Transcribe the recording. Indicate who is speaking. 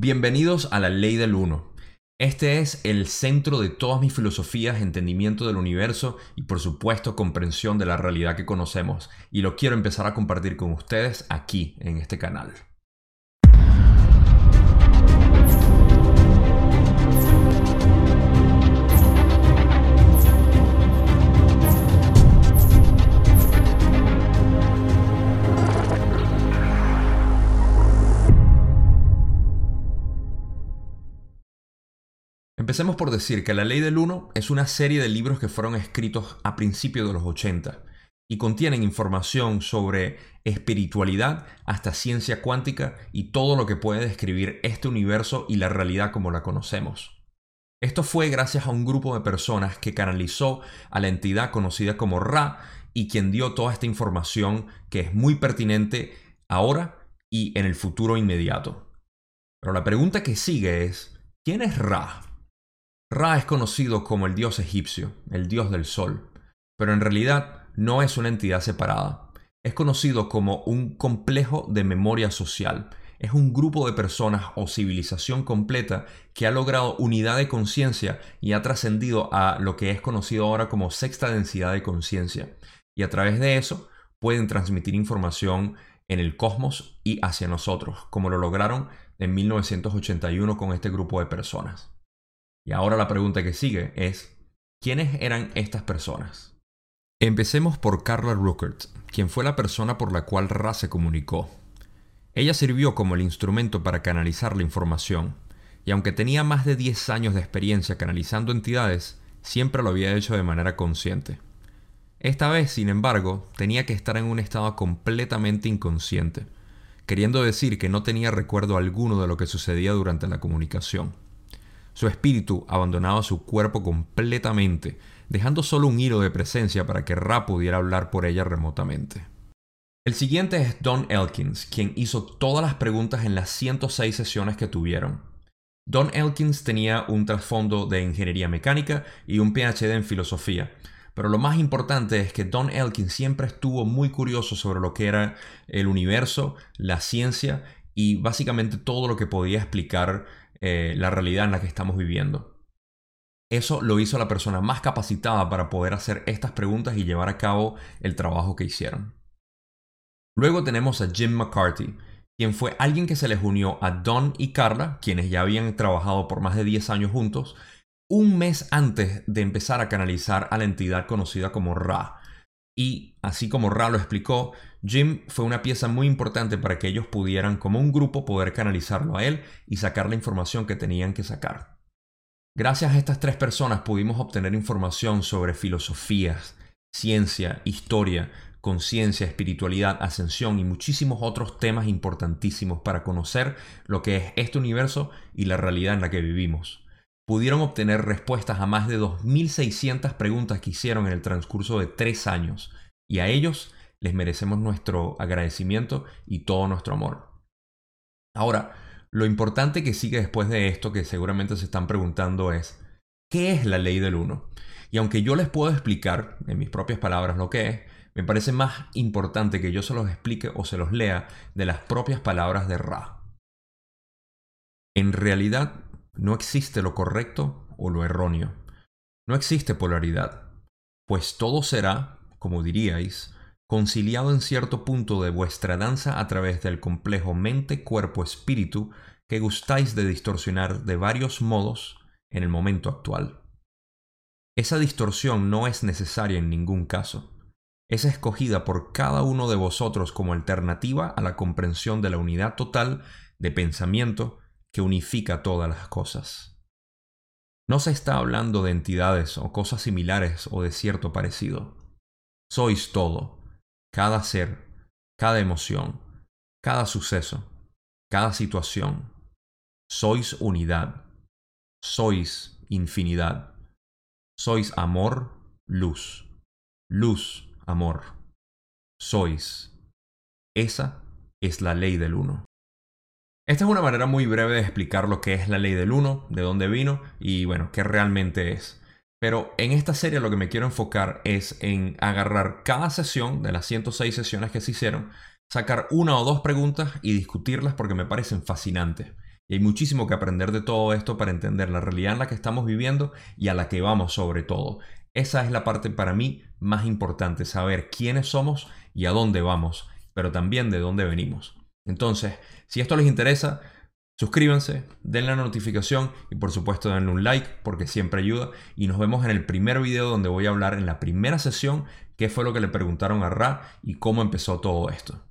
Speaker 1: Bienvenidos a la Ley del Uno. Este es el centro de todas mis filosofías, entendimiento del universo y por supuesto comprensión de la realidad que conocemos. Y lo quiero empezar a compartir con ustedes aquí en este canal. Empecemos por decir que La Ley del Uno es una serie de libros que fueron escritos a principios de los 80 y contienen información sobre espiritualidad hasta ciencia cuántica y todo lo que puede describir este universo y la realidad como la conocemos. Esto fue gracias a un grupo de personas que canalizó a la entidad conocida como Ra y quien dio toda esta información que es muy pertinente ahora y en el futuro inmediato. Pero la pregunta que sigue es, ¿quién es Ra? Ra es conocido como el dios egipcio, el dios del sol, pero en realidad no es una entidad separada. Es conocido como un complejo de memoria social. Es un grupo de personas o civilización completa que ha logrado unidad de conciencia y ha trascendido a lo que es conocido ahora como sexta densidad de conciencia. Y a través de eso pueden transmitir información en el cosmos y hacia nosotros, como lo lograron en 1981 con este grupo de personas. Y ahora la pregunta que sigue es, ¿quiénes eran estas personas? Empecemos por Carla Ruckert, quien fue la persona por la cual Ra se comunicó. Ella sirvió como el instrumento para canalizar la información, y aunque tenía más de 10 años de experiencia canalizando entidades, siempre lo había hecho de manera consciente. Esta vez, sin embargo, tenía que estar en un estado completamente inconsciente, queriendo decir que no tenía recuerdo alguno de lo que sucedía durante la comunicación. Su espíritu abandonaba su cuerpo completamente, dejando solo un hilo de presencia para que Ra pudiera hablar por ella remotamente. El siguiente es Don Elkins, quien hizo todas las preguntas en las 106 sesiones que tuvieron. Don Elkins tenía un trasfondo de ingeniería mecánica y un PhD en filosofía, pero lo más importante es que Don Elkins siempre estuvo muy curioso sobre lo que era el universo, la ciencia y básicamente todo lo que podía explicar eh, la realidad en la que estamos viviendo. Eso lo hizo la persona más capacitada para poder hacer estas preguntas y llevar a cabo el trabajo que hicieron. Luego tenemos a Jim McCarthy, quien fue alguien que se les unió a Don y Carla, quienes ya habían trabajado por más de 10 años juntos, un mes antes de empezar a canalizar a la entidad conocida como Ra. Y así como Ra lo explicó, Jim fue una pieza muy importante para que ellos pudieran, como un grupo, poder canalizarlo a él y sacar la información que tenían que sacar. Gracias a estas tres personas pudimos obtener información sobre filosofías, ciencia, historia, conciencia, espiritualidad, ascensión y muchísimos otros temas importantísimos para conocer lo que es este universo y la realidad en la que vivimos. Pudieron obtener respuestas a más de 2.600 preguntas que hicieron en el transcurso de tres años, y a ellos les merecemos nuestro agradecimiento y todo nuestro amor. Ahora, lo importante que sigue después de esto, que seguramente se están preguntando, es, ¿qué es la ley del uno? Y aunque yo les puedo explicar en mis propias palabras lo que es, me parece más importante que yo se los explique o se los lea de las propias palabras de Ra. En realidad, no existe lo correcto o lo erróneo. No existe polaridad, pues todo será, como diríais, conciliado en cierto punto de vuestra danza a través del complejo mente-cuerpo-espíritu que gustáis de distorsionar de varios modos en el momento actual. Esa distorsión no es necesaria en ningún caso. Es escogida por cada uno de vosotros como alternativa a la comprensión de la unidad total de pensamiento que unifica todas las cosas. No se está hablando de entidades o cosas similares o de cierto parecido. Sois todo, cada ser, cada emoción, cada suceso, cada situación. Sois unidad, sois infinidad, sois amor, luz, luz, amor, sois. Esa es la ley del uno. Esta es una manera muy breve de explicar lo que es la ley del uno, de dónde vino y bueno, qué realmente es. Pero en esta serie lo que me quiero enfocar es en agarrar cada sesión de las 106 sesiones que se hicieron, sacar una o dos preguntas y discutirlas porque me parecen fascinantes. Y hay muchísimo que aprender de todo esto para entender la realidad en la que estamos viviendo y a la que vamos sobre todo. Esa es la parte para mí más importante, saber quiénes somos y a dónde vamos, pero también de dónde venimos. Entonces, si esto les interesa, suscríbanse, denle la notificación y por supuesto denle un like porque siempre ayuda. Y nos vemos en el primer video donde voy a hablar en la primera sesión qué fue lo que le preguntaron a Ra y cómo empezó todo esto.